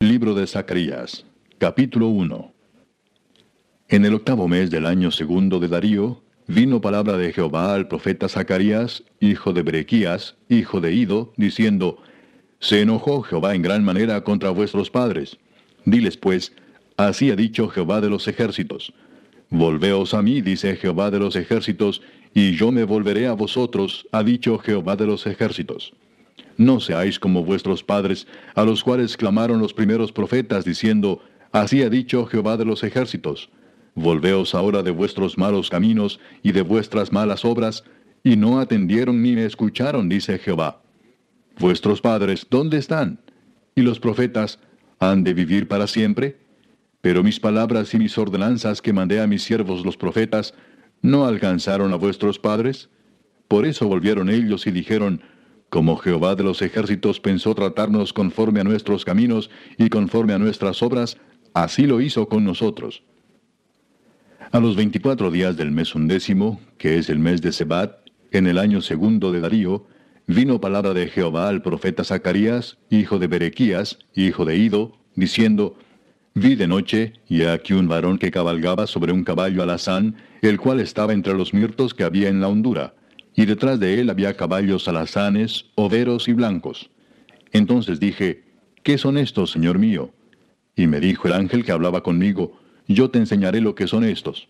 Libro de Zacarías, capítulo 1 En el octavo mes del año segundo de Darío, vino palabra de Jehová al profeta Zacarías, hijo de Berequías, hijo de Ido, diciendo, Se enojó Jehová en gran manera contra vuestros padres. Diles pues, así ha dicho Jehová de los ejércitos. Volveos a mí, dice Jehová de los ejércitos, y yo me volveré a vosotros, ha dicho Jehová de los ejércitos. No seáis como vuestros padres, a los cuales clamaron los primeros profetas, diciendo, Así ha dicho Jehová de los ejércitos. Volveos ahora de vuestros malos caminos y de vuestras malas obras, y no atendieron ni me escucharon, dice Jehová. Vuestros padres, ¿dónde están? Y los profetas, ¿han de vivir para siempre? Pero mis palabras y mis ordenanzas que mandé a mis siervos los profetas, ¿no alcanzaron a vuestros padres? Por eso volvieron ellos y dijeron, como Jehová de los ejércitos pensó tratarnos conforme a nuestros caminos y conforme a nuestras obras, así lo hizo con nosotros. A los veinticuatro días del mes undécimo, que es el mes de Sebat, en el año segundo de Darío, vino palabra de Jehová al profeta Zacarías, hijo de Berequías, hijo de Ido, diciendo, Vi de noche, y aquí un varón que cabalgaba sobre un caballo alazán, el cual estaba entre los mirtos que había en la hondura, y detrás de él había caballos alazanes, overos y blancos. Entonces dije, ¿qué son estos, Señor mío? Y me dijo el ángel que hablaba conmigo, yo te enseñaré lo que son estos.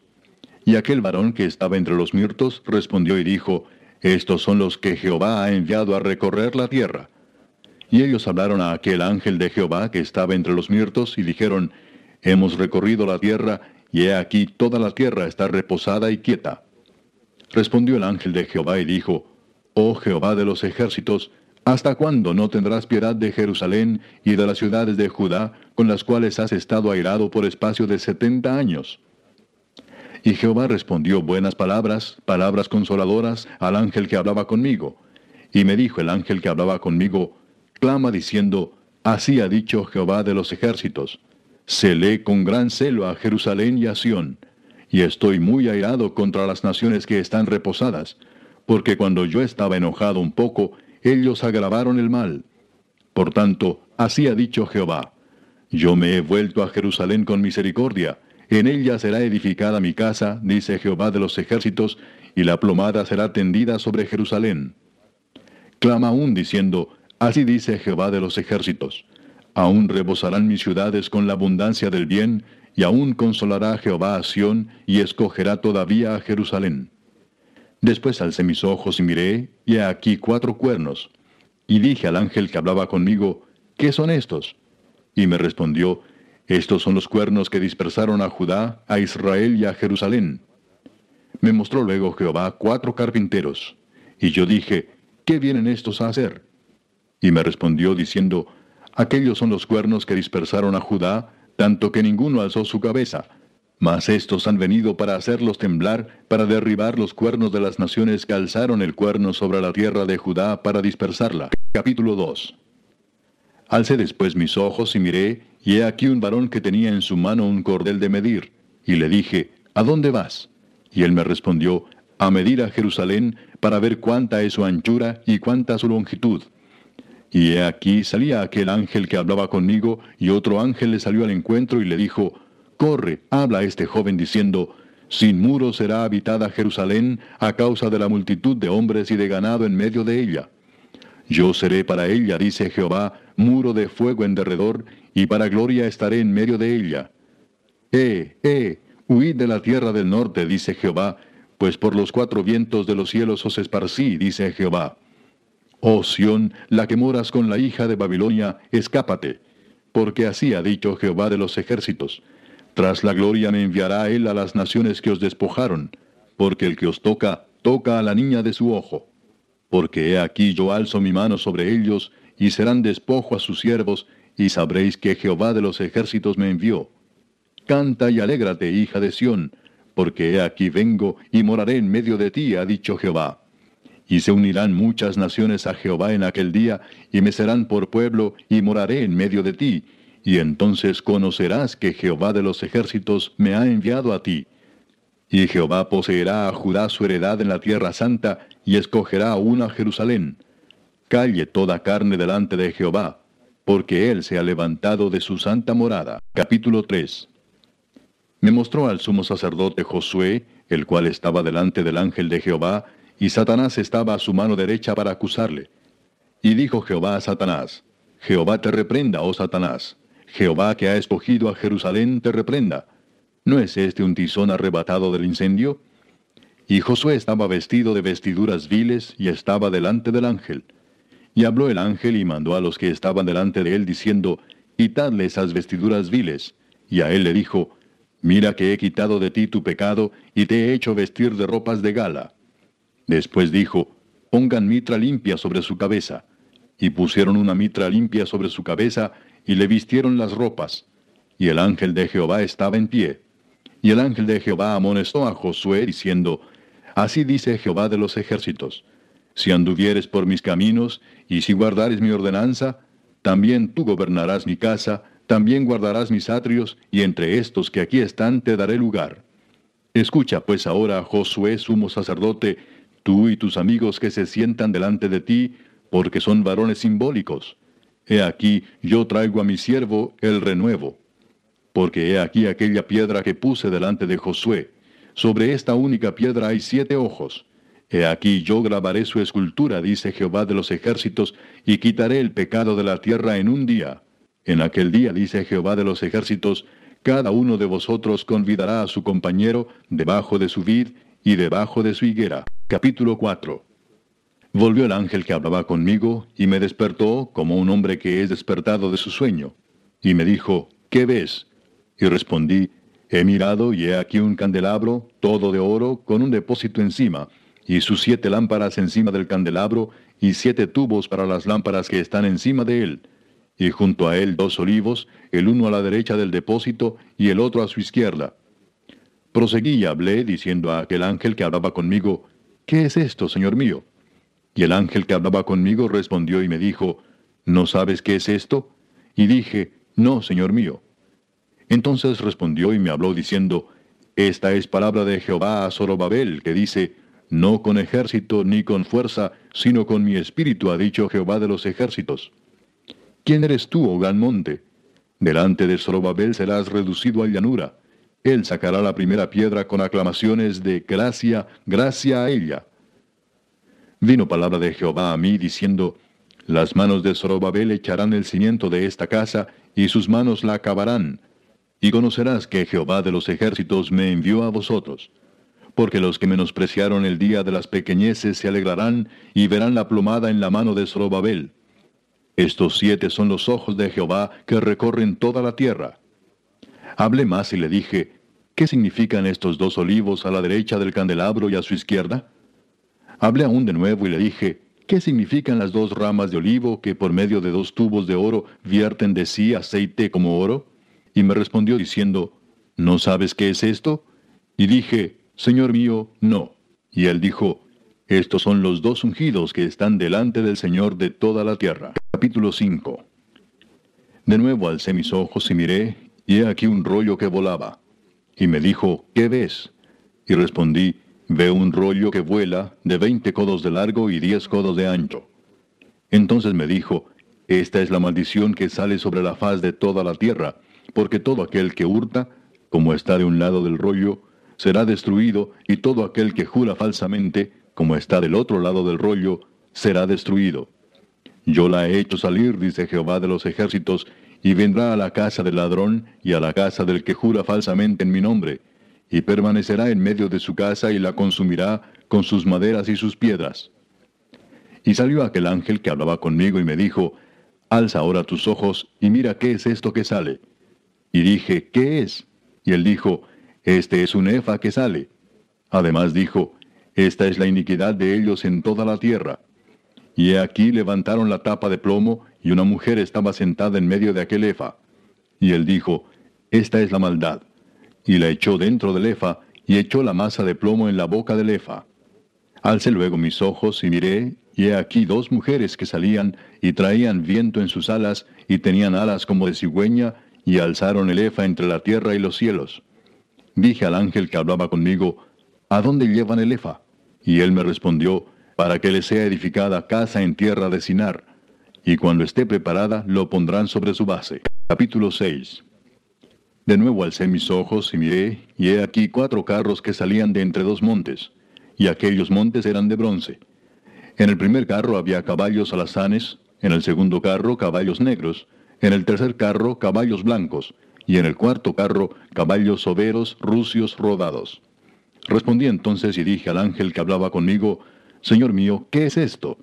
Y aquel varón que estaba entre los mirtos respondió y dijo, Estos son los que Jehová ha enviado a recorrer la tierra. Y ellos hablaron a aquel ángel de Jehová que estaba entre los mirtos y dijeron, Hemos recorrido la tierra, y he aquí toda la tierra está reposada y quieta. Respondió el ángel de Jehová y dijo, Oh Jehová de los ejércitos, ¿Hasta cuándo no tendrás piedad de Jerusalén y de las ciudades de Judá, con las cuales has estado airado por espacio de setenta años? Y Jehová respondió buenas palabras, palabras consoladoras, al ángel que hablaba conmigo. Y me dijo el ángel que hablaba conmigo, clama diciendo, Así ha dicho Jehová de los ejércitos, celé con gran celo a Jerusalén y a Sión, y estoy muy airado contra las naciones que están reposadas, porque cuando yo estaba enojado un poco, ellos agravaron el mal. Por tanto, así ha dicho Jehová, yo me he vuelto a Jerusalén con misericordia, en ella será edificada mi casa, dice Jehová de los ejércitos, y la plomada será tendida sobre Jerusalén. Clama aún diciendo, así dice Jehová de los ejércitos, aún rebosarán mis ciudades con la abundancia del bien, y aún consolará Jehová a Sión, y escogerá todavía a Jerusalén. Después alcé mis ojos y miré, y he aquí cuatro cuernos. Y dije al ángel que hablaba conmigo, ¿qué son estos? Y me respondió, estos son los cuernos que dispersaron a Judá, a Israel y a Jerusalén. Me mostró luego Jehová cuatro carpinteros. Y yo dije, ¿qué vienen estos a hacer? Y me respondió diciendo, aquellos son los cuernos que dispersaron a Judá, tanto que ninguno alzó su cabeza mas estos han venido para hacerlos temblar, para derribar los cuernos de las naciones que alzaron el cuerno sobre la tierra de Judá para dispersarla. Capítulo 2. Alcé después mis ojos y miré, y he aquí un varón que tenía en su mano un cordel de medir, y le dije, ¿A dónde vas? Y él me respondió, a medir a Jerusalén, para ver cuánta es su anchura y cuánta su longitud. Y he aquí salía aquel ángel que hablaba conmigo, y otro ángel le salió al encuentro y le dijo, Corre, habla a este joven diciendo, Sin muro será habitada Jerusalén a causa de la multitud de hombres y de ganado en medio de ella. Yo seré para ella, dice Jehová, muro de fuego en derredor, y para gloria estaré en medio de ella. Eh, eh, huid de la tierra del norte, dice Jehová, pues por los cuatro vientos de los cielos os esparcí, dice Jehová. Oh Sión, la que moras con la hija de Babilonia, escápate, porque así ha dicho Jehová de los ejércitos tras la gloria me enviará él a las naciones que os despojaron, porque el que os toca, toca a la niña de su ojo. Porque he aquí yo alzo mi mano sobre ellos, y serán despojo a sus siervos, y sabréis que Jehová de los ejércitos me envió. Canta y alégrate, hija de Sión, porque he aquí vengo y moraré en medio de ti, ha dicho Jehová. Y se unirán muchas naciones a Jehová en aquel día, y me serán por pueblo, y moraré en medio de ti, y entonces conocerás que Jehová de los ejércitos me ha enviado a ti. Y Jehová poseerá a Judá su heredad en la tierra santa, y escogerá aún a Jerusalén. Calle toda carne delante de Jehová, porque él se ha levantado de su santa morada. Capítulo 3 Me mostró al sumo sacerdote Josué, el cual estaba delante del ángel de Jehová, y Satanás estaba a su mano derecha para acusarle. Y dijo Jehová a Satanás, Jehová te reprenda, oh Satanás, Jehová que ha escogido a Jerusalén te reprenda. ¿No es este un tizón arrebatado del incendio? Y Josué estaba vestido de vestiduras viles y estaba delante del ángel. Y habló el ángel y mandó a los que estaban delante de él diciendo, Quitadle esas vestiduras viles. Y a él le dijo, Mira que he quitado de ti tu pecado y te he hecho vestir de ropas de gala. Después dijo, Pongan mitra limpia sobre su cabeza. Y pusieron una mitra limpia sobre su cabeza y le vistieron las ropas. Y el ángel de Jehová estaba en pie. Y el ángel de Jehová amonestó a Josué, diciendo, Así dice Jehová de los ejércitos, si anduvieres por mis caminos, y si guardares mi ordenanza, también tú gobernarás mi casa, también guardarás mis atrios, y entre estos que aquí están te daré lugar. Escucha pues ahora, Josué, sumo sacerdote, tú y tus amigos que se sientan delante de ti, porque son varones simbólicos. He aquí, yo traigo a mi siervo el renuevo porque he aquí aquella piedra que puse delante de Josué. Sobre esta única piedra hay siete ojos. He aquí yo grabaré su escultura, dice Jehová de los ejércitos, y quitaré el pecado de la tierra en un día. En aquel día, dice Jehová de los ejércitos, cada uno de vosotros convidará a su compañero debajo de su vid y debajo de su higuera. Capítulo 4 Volvió el ángel que hablaba conmigo, y me despertó como un hombre que es despertado de su sueño. Y me dijo, ¿qué ves? Y respondí, He mirado y he aquí un candelabro, todo de oro, con un depósito encima, y sus siete lámparas encima del candelabro, y siete tubos para las lámparas que están encima de él. Y junto a él dos olivos, el uno a la derecha del depósito y el otro a su izquierda. Proseguí y hablé, diciendo a aquel ángel que hablaba conmigo, ¿Qué es esto, Señor mío? Y el ángel que hablaba conmigo respondió y me dijo, ¿No sabes qué es esto? Y dije, No, Señor mío. Entonces respondió y me habló diciendo, Esta es palabra de Jehová a Zorobabel, que dice, No con ejército ni con fuerza, sino con mi espíritu, ha dicho Jehová de los ejércitos. ¿Quién eres tú, oh gran monte? Delante de Zorobabel serás reducido a llanura. Él sacará la primera piedra con aclamaciones de gracia, gracia a ella. Vino palabra de Jehová a mí diciendo, Las manos de Zorobabel echarán el cimiento de esta casa, y sus manos la acabarán, y conocerás que Jehová de los ejércitos me envió a vosotros. Porque los que menospreciaron el día de las pequeñeces se alegrarán y verán la plumada en la mano de Zorobabel. Estos siete son los ojos de Jehová que recorren toda la tierra. Hablé más y le dije, ¿qué significan estos dos olivos a la derecha del candelabro y a su izquierda? Hablé aún de nuevo y le dije, ¿qué significan las dos ramas de olivo que por medio de dos tubos de oro vierten de sí aceite como oro? Y me respondió diciendo, ¿No sabes qué es esto? Y dije, Señor mío, no. Y él dijo, Estos son los dos ungidos que están delante del Señor de toda la tierra. Capítulo 5 De nuevo alcé mis ojos y miré, y he aquí un rollo que volaba. Y me dijo, ¿qué ves? Y respondí, veo un rollo que vuela de veinte codos de largo y diez codos de ancho. Entonces me dijo, Esta es la maldición que sale sobre la faz de toda la tierra, porque todo aquel que hurta, como está de un lado del rollo, será destruido, y todo aquel que jura falsamente, como está del otro lado del rollo, será destruido. Yo la he hecho salir, dice Jehová de los ejércitos, y vendrá a la casa del ladrón y a la casa del que jura falsamente en mi nombre, y permanecerá en medio de su casa y la consumirá con sus maderas y sus piedras. Y salió aquel ángel que hablaba conmigo y me dijo, Alza ahora tus ojos y mira qué es esto que sale. Y dije, ¿qué es? Y él dijo, Este es un efa que sale. Además dijo, Esta es la iniquidad de ellos en toda la tierra. Y aquí levantaron la tapa de plomo, y una mujer estaba sentada en medio de aquel efa. Y él dijo, Esta es la maldad. Y la echó dentro del efa, y echó la masa de plomo en la boca del efa. Alcé luego mis ojos y miré, y he aquí dos mujeres que salían y traían viento en sus alas, y tenían alas como de cigüeña, y alzaron el efa entre la tierra y los cielos. Dije al ángel que hablaba conmigo, ¿A dónde llevan el efa? Y él me respondió, para que le sea edificada casa en tierra de Sinar, y cuando esté preparada lo pondrán sobre su base. Capítulo 6 De nuevo alcé mis ojos y miré, y he aquí cuatro carros que salían de entre dos montes, y aquellos montes eran de bronce. En el primer carro había caballos alazanes, en el segundo carro caballos negros, en el tercer carro caballos blancos, y en el cuarto carro caballos soberos, rucios, rodados. Respondí entonces y dije al ángel que hablaba conmigo, Señor mío, ¿qué es esto?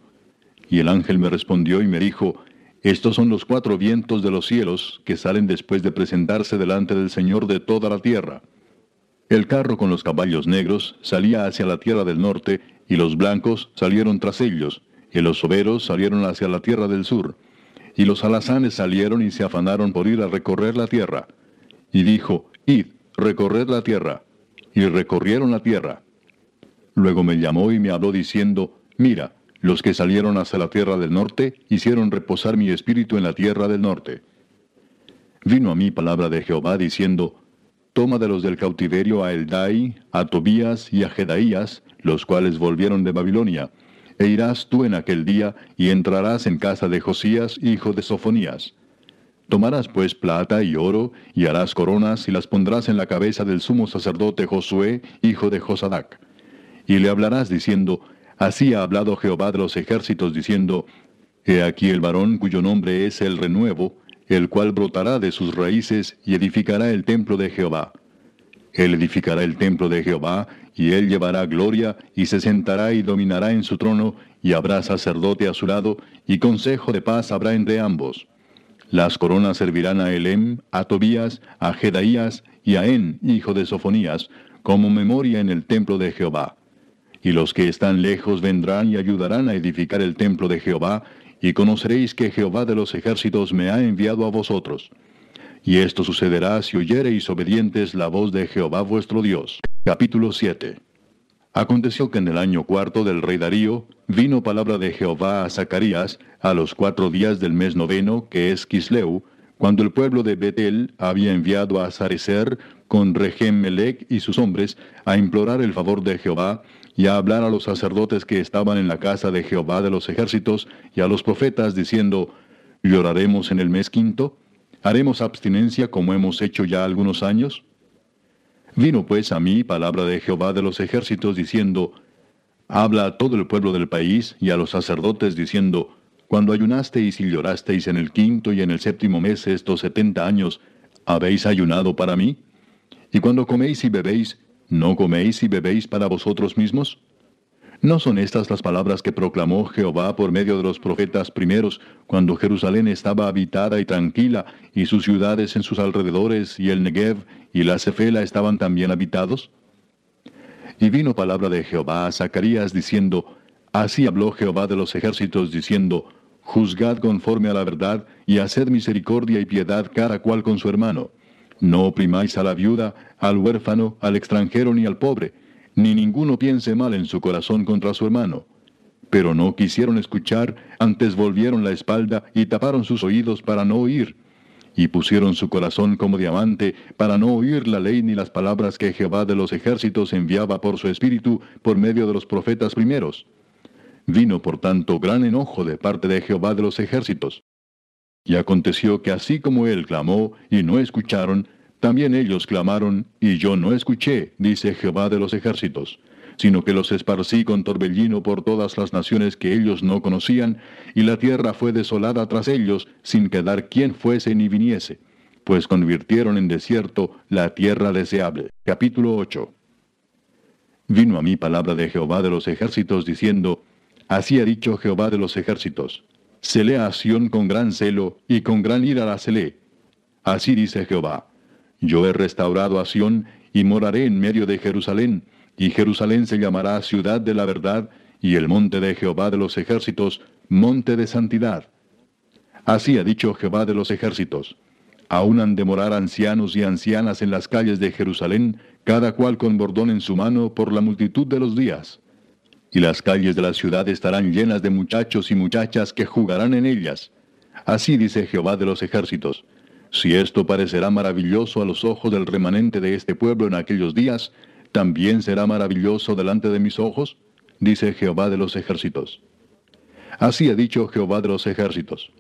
Y el ángel me respondió y me dijo, Estos son los cuatro vientos de los cielos que salen después de presentarse delante del Señor de toda la tierra. El carro con los caballos negros salía hacia la tierra del norte, y los blancos salieron tras ellos, y los soberos salieron hacia la tierra del sur. Y los alazanes salieron y se afanaron por ir a recorrer la tierra. Y dijo, Id, recorred la tierra. Y recorrieron la tierra. Luego me llamó y me habló diciendo, Mira, los que salieron hacia la tierra del norte hicieron reposar mi espíritu en la tierra del norte. Vino a mí palabra de Jehová diciendo, Toma de los del cautiverio a Eldai, a Tobías y a Jedaías, los cuales volvieron de Babilonia, e irás tú en aquel día y entrarás en casa de Josías, hijo de Sofonías. Tomarás pues plata y oro, y harás coronas y las pondrás en la cabeza del sumo sacerdote Josué, hijo de Josadac y le hablarás diciendo, Así ha hablado Jehová de los ejércitos, diciendo, He aquí el varón cuyo nombre es el renuevo, el cual brotará de sus raíces y edificará el templo de Jehová. Él edificará el templo de Jehová, y él llevará gloria, y se sentará y dominará en su trono, y habrá sacerdote a su lado, y consejo de paz habrá entre ambos. Las coronas servirán a Elem, a Tobías, a Jedaías y a En, hijo de Sofonías, como memoria en el templo de Jehová. Y los que están lejos vendrán y ayudarán a edificar el templo de Jehová, y conoceréis que Jehová de los ejércitos me ha enviado a vosotros. Y esto sucederá si oyereis obedientes la voz de Jehová vuestro Dios. Capítulo 7 Aconteció que en el año cuarto del rey Darío vino palabra de Jehová a Zacarías a los cuatro días del mes noveno, que es Kisleu, cuando el pueblo de Betel había enviado a Sarecer con Regem Melech y sus hombres a implorar el favor de Jehová y a hablar a los sacerdotes que estaban en la casa de Jehová de los ejércitos y a los profetas diciendo, ¿lloraremos en el mes quinto? ¿Haremos abstinencia como hemos hecho ya algunos años? Vino pues a mí palabra de Jehová de los ejércitos diciendo, Habla a todo el pueblo del país y a los sacerdotes diciendo, Cuando ayunasteis y llorasteis en el quinto y en el séptimo mes estos setenta años, ¿habéis ayunado para mí? Y cuando coméis y bebéis, ¿No coméis y bebéis para vosotros mismos? ¿No son estas las palabras que proclamó Jehová por medio de los profetas primeros, cuando Jerusalén estaba habitada y tranquila, y sus ciudades en sus alrededores, y el Negev y la Cefela estaban también habitados? Y vino palabra de Jehová a Zacarías diciendo, Así habló Jehová de los ejércitos, diciendo, Juzgad conforme a la verdad, y haced misericordia y piedad cada cual con su hermano no oprimáis a la viuda, al huérfano, al extranjero ni al pobre, ni ninguno piense mal en su corazón contra su hermano. Pero no quisieron escuchar, antes volvieron la espalda y taparon sus oídos para no oír. Y pusieron su corazón como diamante para no oír la ley ni las palabras que Jehová de los ejércitos enviaba por su espíritu por medio de los profetas primeros. Vino por tanto gran enojo de parte de Jehová de los ejércitos. Y aconteció que así como él clamó y no escucharon, también ellos clamaron y yo no escuché, dice Jehová de los ejércitos, sino que los esparcí con torbellino por todas las naciones que ellos no conocían, y la tierra fue desolada tras ellos, sin quedar quien fuese ni viniese, pues convirtieron en desierto la tierra deseable. Capítulo 8 Vino a mí palabra de Jehová de los ejércitos, diciendo, Así ha dicho Jehová de los ejércitos, Celé a Sión con gran celo, y con gran ira la celé. Así dice Jehová, Yo he restaurado a Sión, y moraré en medio de Jerusalén, y Jerusalén se llamará ciudad de la verdad, y el monte de Jehová de los ejércitos, monte de santidad. Así ha dicho Jehová de los ejércitos. Aún han de morar ancianos y ancianas en las calles de Jerusalén, cada cual con bordón en su mano por la multitud de los días. Y las calles de la ciudad estarán llenas de muchachos y muchachas que jugarán en ellas. Así dice Jehová de los ejércitos. Si esto parecerá maravilloso a los ojos del remanente de este pueblo en aquellos días, ¿también será maravilloso delante de mis ojos? Dice Jehová de los ejércitos. Así ha dicho Jehová de los ejércitos.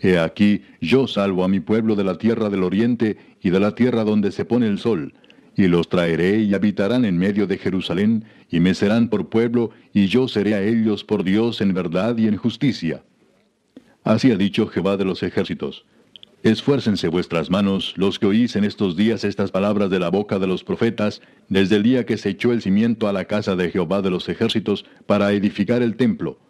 He aquí, yo salvo a mi pueblo de la tierra del oriente y de la tierra donde se pone el sol, y los traeré y habitarán en medio de Jerusalén, y me serán por pueblo, y yo seré a ellos por Dios en verdad y en justicia. Así ha dicho Jehová de los ejércitos. Esfuércense vuestras manos, los que oís en estos días estas palabras de la boca de los profetas, desde el día que se echó el cimiento a la casa de Jehová de los ejércitos para edificar el templo.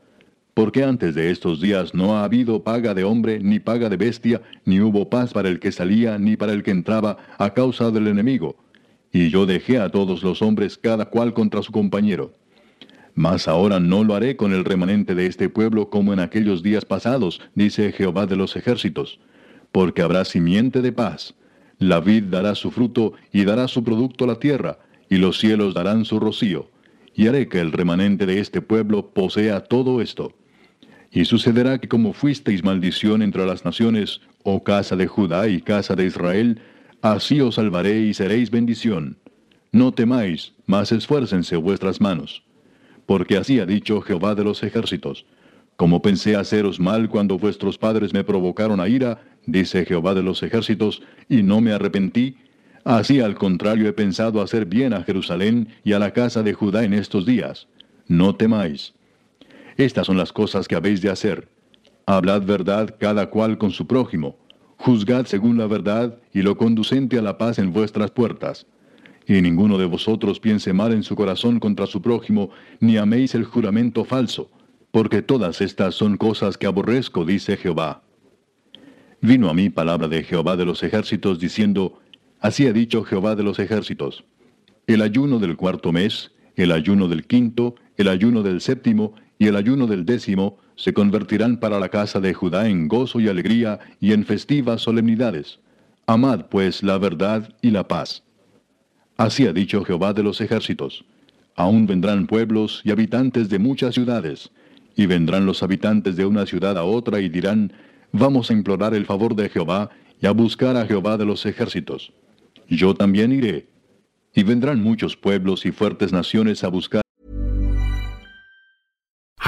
Porque antes de estos días no ha habido paga de hombre, ni paga de bestia, ni hubo paz para el que salía, ni para el que entraba, a causa del enemigo. Y yo dejé a todos los hombres cada cual contra su compañero. Mas ahora no lo haré con el remanente de este pueblo como en aquellos días pasados, dice Jehová de los ejércitos porque habrá simiente de paz. La vid dará su fruto y dará su producto a la tierra, y los cielos darán su rocío. Y haré que el remanente de este pueblo posea todo esto. Y sucederá que como fuisteis maldición entre las naciones, oh casa de Judá y casa de Israel, así os salvaré y seréis bendición. No temáis, mas esfuércense vuestras manos. Porque así ha dicho Jehová de los ejércitos. Como pensé haceros mal cuando vuestros padres me provocaron a ira, dice Jehová de los ejércitos, y no me arrepentí, así al contrario he pensado hacer bien a Jerusalén y a la casa de Judá en estos días. No temáis. Estas son las cosas que habéis de hacer. Hablad verdad cada cual con su prójimo. Juzgad según la verdad y lo conducente a la paz en vuestras puertas. Y ninguno de vosotros piense mal en su corazón contra su prójimo, ni améis el juramento falso, porque todas estas son cosas que aborrezco, dice Jehová. Vino a mí palabra de Jehová de los ejércitos diciendo, Así ha dicho Jehová de los ejércitos, el ayuno del cuarto mes, el ayuno del quinto, el ayuno del séptimo y el ayuno del décimo se convertirán para la casa de Judá en gozo y alegría y en festivas solemnidades. Amad pues la verdad y la paz. Así ha dicho Jehová de los ejércitos. Aún vendrán pueblos y habitantes de muchas ciudades, y vendrán los habitantes de una ciudad a otra y dirán, vamos a implorar el favor de Jehová y a buscar a Jehová de los ejércitos. Yo también iré. Y vendrán muchos pueblos y fuertes naciones a buscar.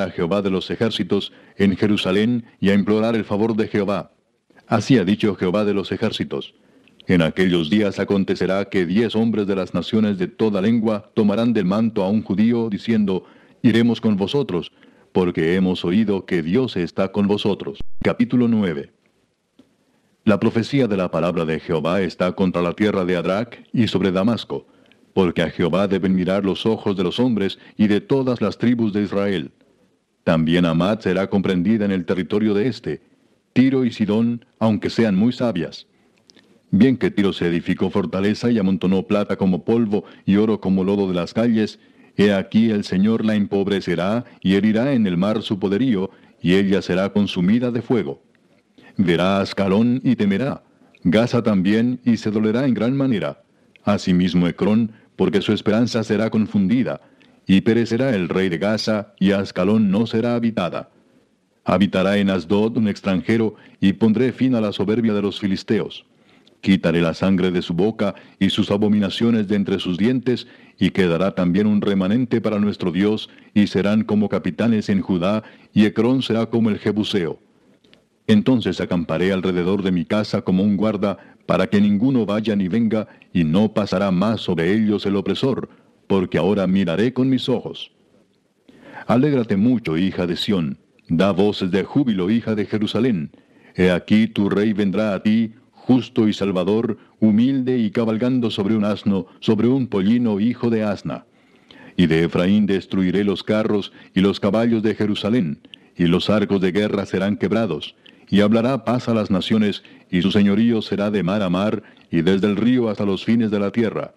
A Jehová de los ejércitos en Jerusalén y a implorar el favor de Jehová. Así ha dicho Jehová de los ejércitos. En aquellos días acontecerá que diez hombres de las naciones de toda lengua tomarán del manto a un judío, diciendo, iremos con vosotros, porque hemos oído que Dios está con vosotros. Capítulo 9. La profecía de la palabra de Jehová está contra la tierra de Adrac y sobre Damasco, porque a Jehová deben mirar los ojos de los hombres y de todas las tribus de Israel. También Amad será comprendida en el territorio de éste, Tiro y Sidón, aunque sean muy sabias. Bien que Tiro se edificó fortaleza y amontonó plata como polvo y oro como lodo de las calles, He aquí el Señor la empobrecerá y herirá en el mar su poderío, y ella será consumida de fuego. Verá Ascalón y temerá, Gaza también y se dolerá en gran manera. Asimismo Ecrón, porque su esperanza será confundida, y perecerá el rey de Gaza, y Ascalón no será habitada. Habitará en Asdod un extranjero, y pondré fin a la soberbia de los filisteos. Quitaré la sangre de su boca y sus abominaciones de entre sus dientes, y quedará también un remanente para nuestro Dios, y serán como capitanes en Judá, y Ecrón será como el Jebuseo. Entonces acamparé alrededor de mi casa como un guarda, para que ninguno vaya ni venga, y no pasará más sobre ellos el opresor, porque ahora miraré con mis ojos. Alégrate mucho, hija de Sión, Da voces de júbilo, hija de Jerusalén. He aquí tu rey vendrá a ti, justo y salvador, humilde y cabalgando sobre un asno, sobre un pollino hijo de asna. Y de Efraín destruiré los carros y los caballos de Jerusalén, y los arcos de guerra serán quebrados, y hablará paz a las naciones, y su señorío será de mar a mar, y desde el río hasta los fines de la tierra.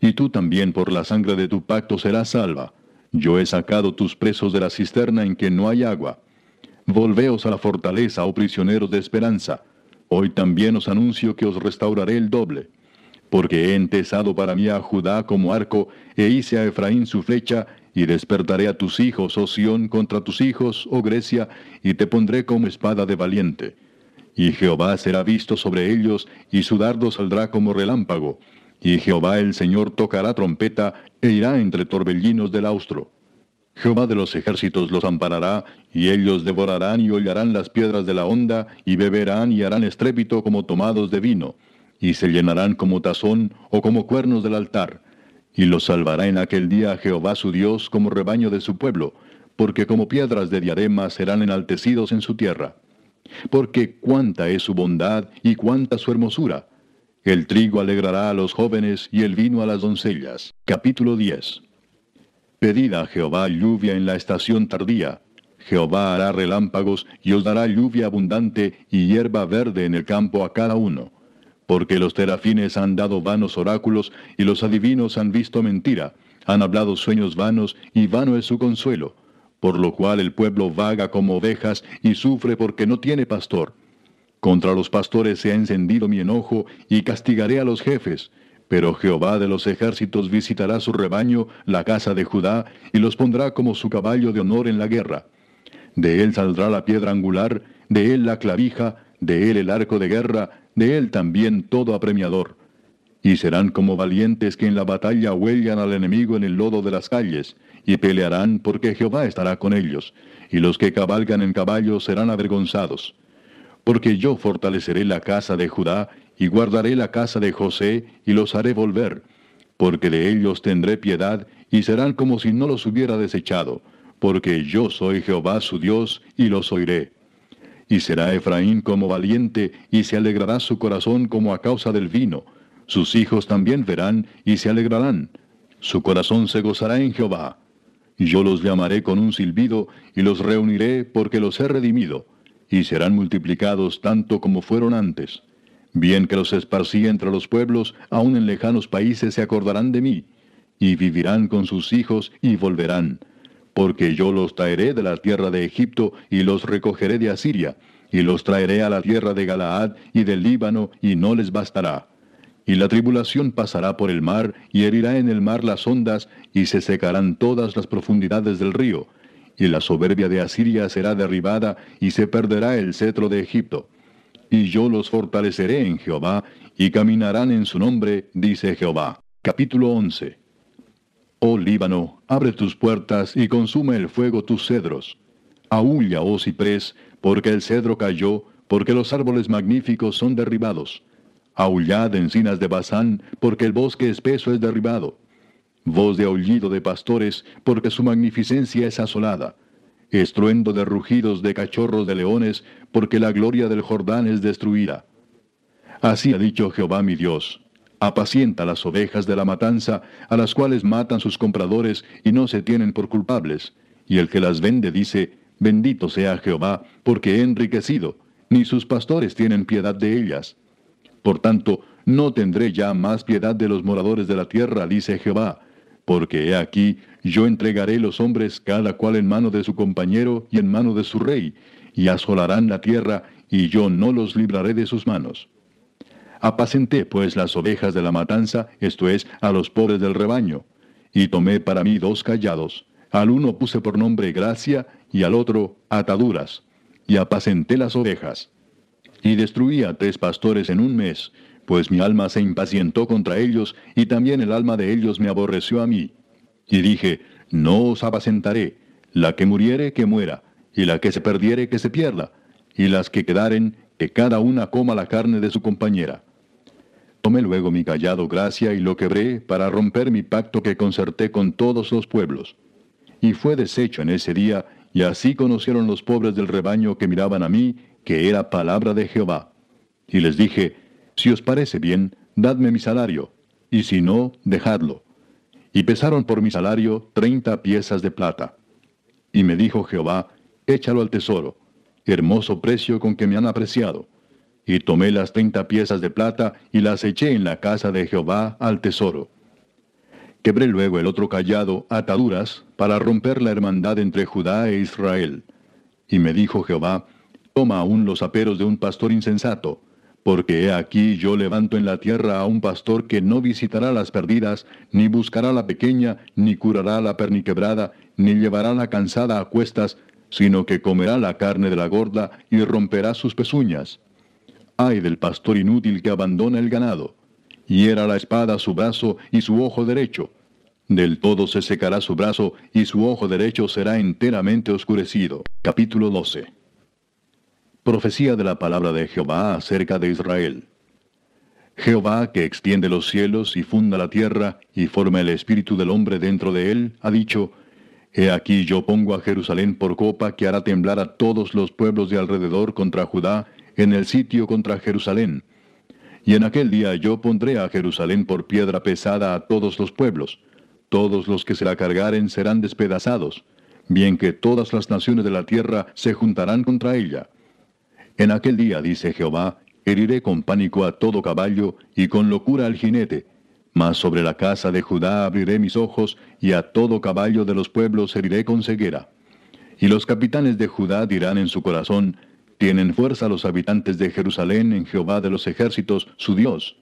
Y tú también por la sangre de tu pacto serás salva. Yo he sacado tus presos de la cisterna en que no hay agua. Volveos a la fortaleza, oh prisioneros de esperanza. Hoy también os anuncio que os restauraré el doble porque he entesado para mí a Judá como arco, e hice a Efraín su flecha, y despertaré a tus hijos, oh Sión, contra tus hijos, oh Grecia, y te pondré como espada de valiente. Y Jehová será visto sobre ellos, y su dardo saldrá como relámpago. Y Jehová el Señor tocará trompeta, e irá entre torbellinos del austro. Jehová de los ejércitos los amparará, y ellos devorarán y hollarán las piedras de la honda, y beberán y harán estrépito como tomados de vino y se llenarán como tazón o como cuernos del altar. Y los salvará en aquel día Jehová su Dios como rebaño de su pueblo, porque como piedras de diadema serán enaltecidos en su tierra. Porque cuánta es su bondad y cuánta su hermosura. El trigo alegrará a los jóvenes y el vino a las doncellas. Capítulo 10. Pedid a Jehová lluvia en la estación tardía. Jehová hará relámpagos y os dará lluvia abundante y hierba verde en el campo a cada uno porque los terafines han dado vanos oráculos y los adivinos han visto mentira, han hablado sueños vanos y vano es su consuelo, por lo cual el pueblo vaga como ovejas y sufre porque no tiene pastor. Contra los pastores se ha encendido mi enojo y castigaré a los jefes, pero Jehová de los ejércitos visitará su rebaño, la casa de Judá, y los pondrá como su caballo de honor en la guerra. De él saldrá la piedra angular, de él la clavija, de él el arco de guerra, de él también todo apremiador. Y serán como valientes que en la batalla huellan al enemigo en el lodo de las calles, y pelearán porque Jehová estará con ellos, y los que cabalgan en caballos serán avergonzados. Porque yo fortaleceré la casa de Judá, y guardaré la casa de José, y los haré volver, porque de ellos tendré piedad, y serán como si no los hubiera desechado, porque yo soy Jehová su Dios, y los oiré. Y será Efraín como valiente, y se alegrará su corazón como a causa del vino. Sus hijos también verán, y se alegrarán. Su corazón se gozará en Jehová. Yo los llamaré con un silbido, y los reuniré porque los he redimido, y serán multiplicados tanto como fueron antes. Bien que los esparcí entre los pueblos, aun en lejanos países se acordarán de mí, y vivirán con sus hijos y volverán porque yo los traeré de la tierra de Egipto y los recogeré de Asiria, y los traeré a la tierra de Galaad y del Líbano, y no les bastará. Y la tribulación pasará por el mar, y herirá en el mar las ondas, y se secarán todas las profundidades del río, y la soberbia de Asiria será derribada, y se perderá el cetro de Egipto. Y yo los fortaleceré en Jehová, y caminarán en su nombre, dice Jehová. Capítulo 11 Oh Líbano, abre tus puertas y consume el fuego tus cedros. Aúlla, oh ciprés, porque el cedro cayó, porque los árboles magníficos son derribados. Aullad, encinas de Bazán, porque el bosque espeso es derribado. Voz de aullido de pastores, porque su magnificencia es asolada. Estruendo de rugidos de cachorros de leones, porque la gloria del Jordán es destruida. Así ha dicho Jehová mi Dios apacienta las ovejas de la matanza, a las cuales matan sus compradores y no se tienen por culpables. Y el que las vende dice, bendito sea Jehová, porque he enriquecido, ni sus pastores tienen piedad de ellas. Por tanto, no tendré ya más piedad de los moradores de la tierra, dice Jehová, porque he aquí, yo entregaré los hombres cada cual en mano de su compañero y en mano de su rey, y asolarán la tierra, y yo no los libraré de sus manos. Apacenté pues las ovejas de la matanza, esto es, a los pobres del rebaño. Y tomé para mí dos callados. Al uno puse por nombre gracia y al otro ataduras. Y apacenté las ovejas. Y destruí a tres pastores en un mes, pues mi alma se impacientó contra ellos, y también el alma de ellos me aborreció a mí. Y dije, no os apacentaré, la que muriere, que muera, y la que se perdiere, que se pierda, y las que quedaren, que cada una coma la carne de su compañera. Tomé luego mi callado gracia y lo quebré para romper mi pacto que concerté con todos los pueblos. Y fue deshecho en ese día, y así conocieron los pobres del rebaño que miraban a mí, que era palabra de Jehová. Y les dije, Si os parece bien, dadme mi salario, y si no, dejadlo. Y pesaron por mi salario treinta piezas de plata. Y me dijo Jehová, Échalo al tesoro, hermoso precio con que me han apreciado. Y tomé las treinta piezas de plata y las eché en la casa de Jehová al tesoro. Quebré luego el otro callado, ataduras, para romper la hermandad entre Judá e Israel. Y me dijo Jehová, Toma aún los aperos de un pastor insensato, porque he aquí yo levanto en la tierra a un pastor que no visitará las perdidas, ni buscará la pequeña, ni curará la perniquebrada, ni llevará la cansada a cuestas, sino que comerá la carne de la gorda y romperá sus pezuñas. Ay del pastor inútil que abandona el ganado hiera la espada su brazo y su ojo derecho. Del todo se secará su brazo y su ojo derecho será enteramente oscurecido. Capítulo 12. Profecía de la palabra de Jehová acerca de Israel. Jehová, que extiende los cielos y funda la tierra y forma el espíritu del hombre dentro de él, ha dicho, He aquí yo pongo a Jerusalén por copa que hará temblar a todos los pueblos de alrededor contra Judá, en el sitio contra Jerusalén y en aquel día yo pondré a Jerusalén por piedra pesada a todos los pueblos. Todos los que se la cargaren serán despedazados, bien que todas las naciones de la tierra se juntarán contra ella. En aquel día, dice Jehová, heriré con pánico a todo caballo y con locura al jinete. Mas sobre la casa de Judá abriré mis ojos y a todo caballo de los pueblos heriré con ceguera. Y los capitanes de Judá dirán en su corazón, tienen fuerza los habitantes de Jerusalén en Jehová de los ejércitos, su Dios.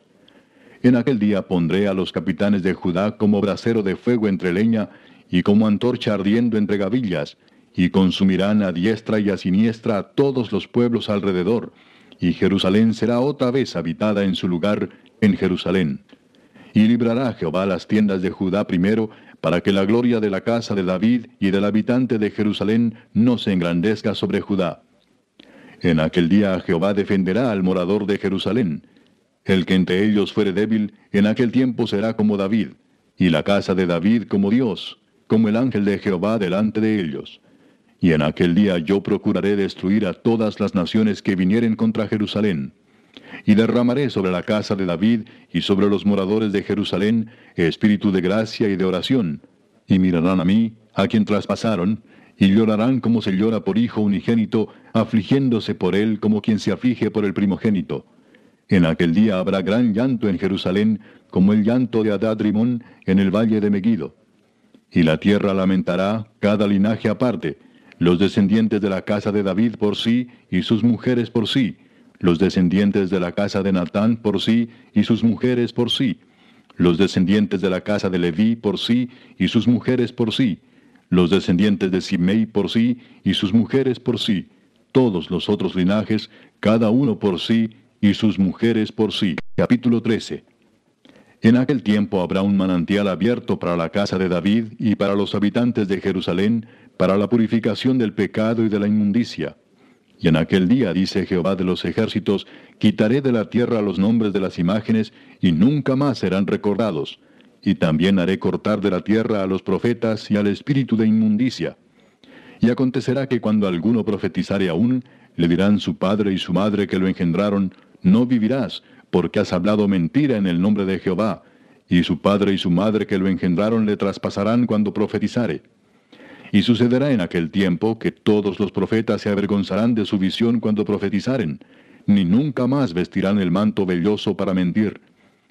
En aquel día pondré a los capitanes de Judá como brasero de fuego entre leña, y como antorcha ardiendo entre gavillas, y consumirán a diestra y a siniestra a todos los pueblos alrededor, y Jerusalén será otra vez habitada en su lugar en Jerusalén. Y librará Jehová las tiendas de Judá primero, para que la gloria de la casa de David y del habitante de Jerusalén no se engrandezca sobre Judá. En aquel día Jehová defenderá al morador de Jerusalén. El que entre ellos fuere débil, en aquel tiempo será como David, y la casa de David como Dios, como el ángel de Jehová delante de ellos. Y en aquel día yo procuraré destruir a todas las naciones que vinieren contra Jerusalén. Y derramaré sobre la casa de David y sobre los moradores de Jerusalén espíritu de gracia y de oración. Y mirarán a mí, a quien traspasaron, y llorarán como se llora por hijo unigénito, afligiéndose por él como quien se aflige por el primogénito. En aquel día habrá gran llanto en Jerusalén, como el llanto de Adad-Rimón en el valle de Megido. Y la tierra lamentará, cada linaje aparte, los descendientes de la casa de David por sí y sus mujeres por sí, los descendientes de la casa de Natán por sí y sus mujeres por sí, los descendientes de la casa de Leví por sí y sus mujeres por sí, los descendientes de Simei por sí y sus mujeres por sí, todos los otros linajes, cada uno por sí y sus mujeres por sí. Capítulo 13. En aquel tiempo habrá un manantial abierto para la casa de David y para los habitantes de Jerusalén, para la purificación del pecado y de la inmundicia. Y en aquel día, dice Jehová de los ejércitos, quitaré de la tierra los nombres de las imágenes y nunca más serán recordados y también haré cortar de la tierra a los profetas y al espíritu de inmundicia. Y acontecerá que cuando alguno profetizare aún, le dirán su padre y su madre que lo engendraron, no vivirás, porque has hablado mentira en el nombre de Jehová, y su padre y su madre que lo engendraron le traspasarán cuando profetizare. Y sucederá en aquel tiempo que todos los profetas se avergonzarán de su visión cuando profetizaren, ni nunca más vestirán el manto velloso para mentir.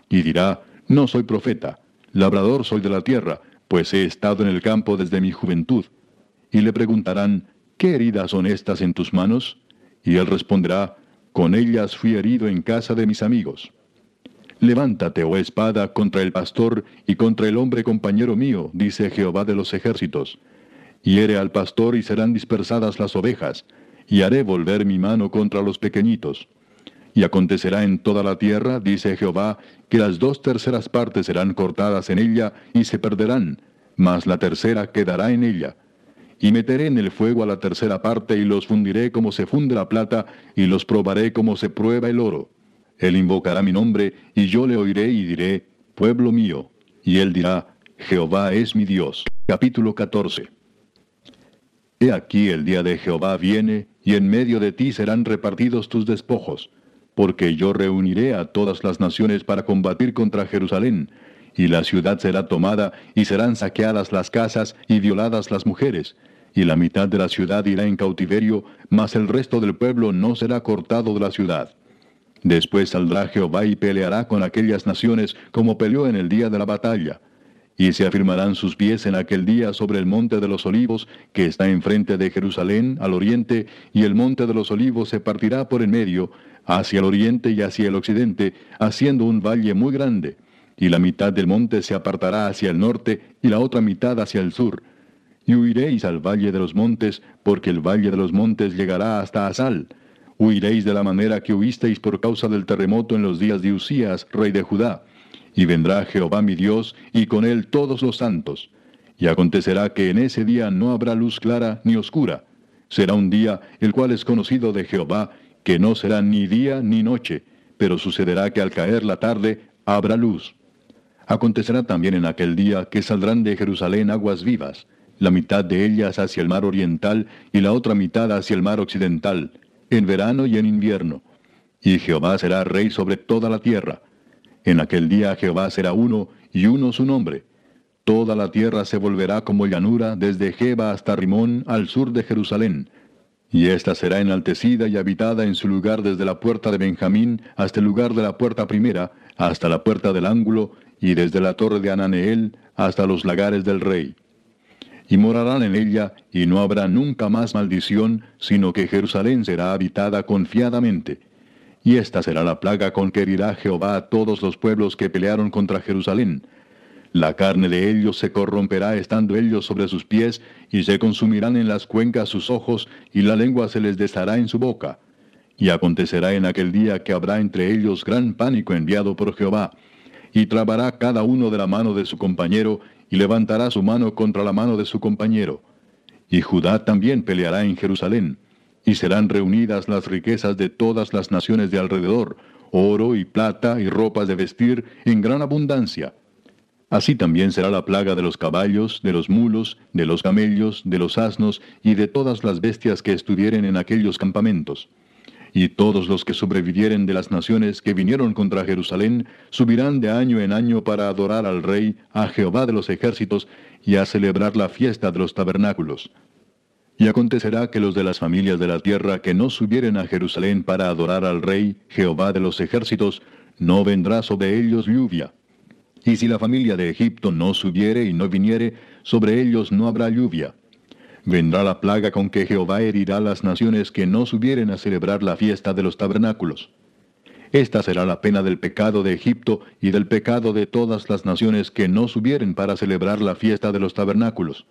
Y dirá, no soy profeta, Labrador soy de la tierra, pues he estado en el campo desde mi juventud. Y le preguntarán, ¿qué heridas son estas en tus manos? Y él responderá, con ellas fui herido en casa de mis amigos. Levántate, oh espada, contra el pastor y contra el hombre compañero mío, dice Jehová de los ejércitos. Hiere al pastor y serán dispersadas las ovejas, y haré volver mi mano contra los pequeñitos. Y acontecerá en toda la tierra, dice Jehová, que las dos terceras partes serán cortadas en ella y se perderán, mas la tercera quedará en ella. Y meteré en el fuego a la tercera parte y los fundiré como se funde la plata y los probaré como se prueba el oro. Él invocará mi nombre y yo le oiré y diré, pueblo mío. Y él dirá, Jehová es mi Dios. Capítulo 14. He aquí el día de Jehová viene, y en medio de ti serán repartidos tus despojos, porque yo reuniré a todas las naciones para combatir contra Jerusalén, y la ciudad será tomada, y serán saqueadas las casas, y violadas las mujeres, y la mitad de la ciudad irá en cautiverio, mas el resto del pueblo no será cortado de la ciudad. Después saldrá Jehová y peleará con aquellas naciones como peleó en el día de la batalla. Y se afirmarán sus pies en aquel día sobre el monte de los olivos, que está enfrente de Jerusalén, al oriente, y el monte de los olivos se partirá por en medio, hacia el oriente y hacia el occidente, haciendo un valle muy grande. Y la mitad del monte se apartará hacia el norte, y la otra mitad hacia el sur. Y huiréis al valle de los montes, porque el valle de los montes llegará hasta Asal. Huiréis de la manera que huisteis por causa del terremoto en los días de Usías, rey de Judá y vendrá Jehová mi Dios, y con él todos los santos. Y acontecerá que en ese día no habrá luz clara ni oscura. Será un día el cual es conocido de Jehová, que no será ni día ni noche, pero sucederá que al caer la tarde habrá luz. Acontecerá también en aquel día que saldrán de Jerusalén aguas vivas, la mitad de ellas hacia el mar oriental y la otra mitad hacia el mar occidental, en verano y en invierno. Y Jehová será rey sobre toda la tierra en aquel día Jehová será uno, y uno su nombre. Toda la tierra se volverá como llanura, desde Jeba hasta Rimón, al sur de Jerusalén. Y ésta será enaltecida y habitada en su lugar desde la puerta de Benjamín hasta el lugar de la puerta primera, hasta la puerta del ángulo, y desde la torre de Ananeel hasta los lagares del rey. Y morarán en ella, y no habrá nunca más maldición, sino que Jerusalén será habitada confiadamente y esta será la plaga con que herirá Jehová a todos los pueblos que pelearon contra Jerusalén. La carne de ellos se corromperá estando ellos sobre sus pies, y se consumirán en las cuencas sus ojos, y la lengua se les deshará en su boca. Y acontecerá en aquel día que habrá entre ellos gran pánico enviado por Jehová, y trabará cada uno de la mano de su compañero, y levantará su mano contra la mano de su compañero. Y Judá también peleará en Jerusalén y serán reunidas las riquezas de todas las naciones de alrededor, oro y plata y ropas de vestir en gran abundancia. Así también será la plaga de los caballos, de los mulos, de los camellos, de los asnos y de todas las bestias que estuvieren en aquellos campamentos. Y todos los que sobrevivieren de las naciones que vinieron contra Jerusalén subirán de año en año para adorar al Rey, a Jehová de los ejércitos, y a celebrar la fiesta de los tabernáculos. Y acontecerá que los de las familias de la tierra que no subieren a Jerusalén para adorar al Rey, Jehová de los ejércitos, no vendrá sobre ellos lluvia. Y si la familia de Egipto no subiere y no viniere, sobre ellos no habrá lluvia. Vendrá la plaga con que Jehová herirá las naciones que no subieren a celebrar la fiesta de los tabernáculos. Esta será la pena del pecado de Egipto y del pecado de todas las naciones que no subieren para celebrar la fiesta de los tabernáculos.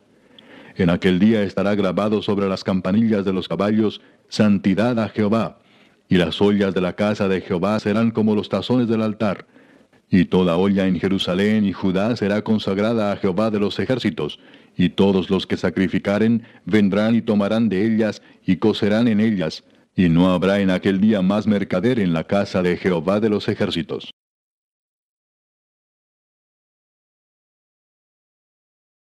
En aquel día estará grabado sobre las campanillas de los caballos, Santidad a Jehová, y las ollas de la casa de Jehová serán como los tazones del altar. Y toda olla en Jerusalén y Judá será consagrada a Jehová de los ejércitos, y todos los que sacrificaren vendrán y tomarán de ellas y cocerán en ellas, y no habrá en aquel día más mercader en la casa de Jehová de los ejércitos.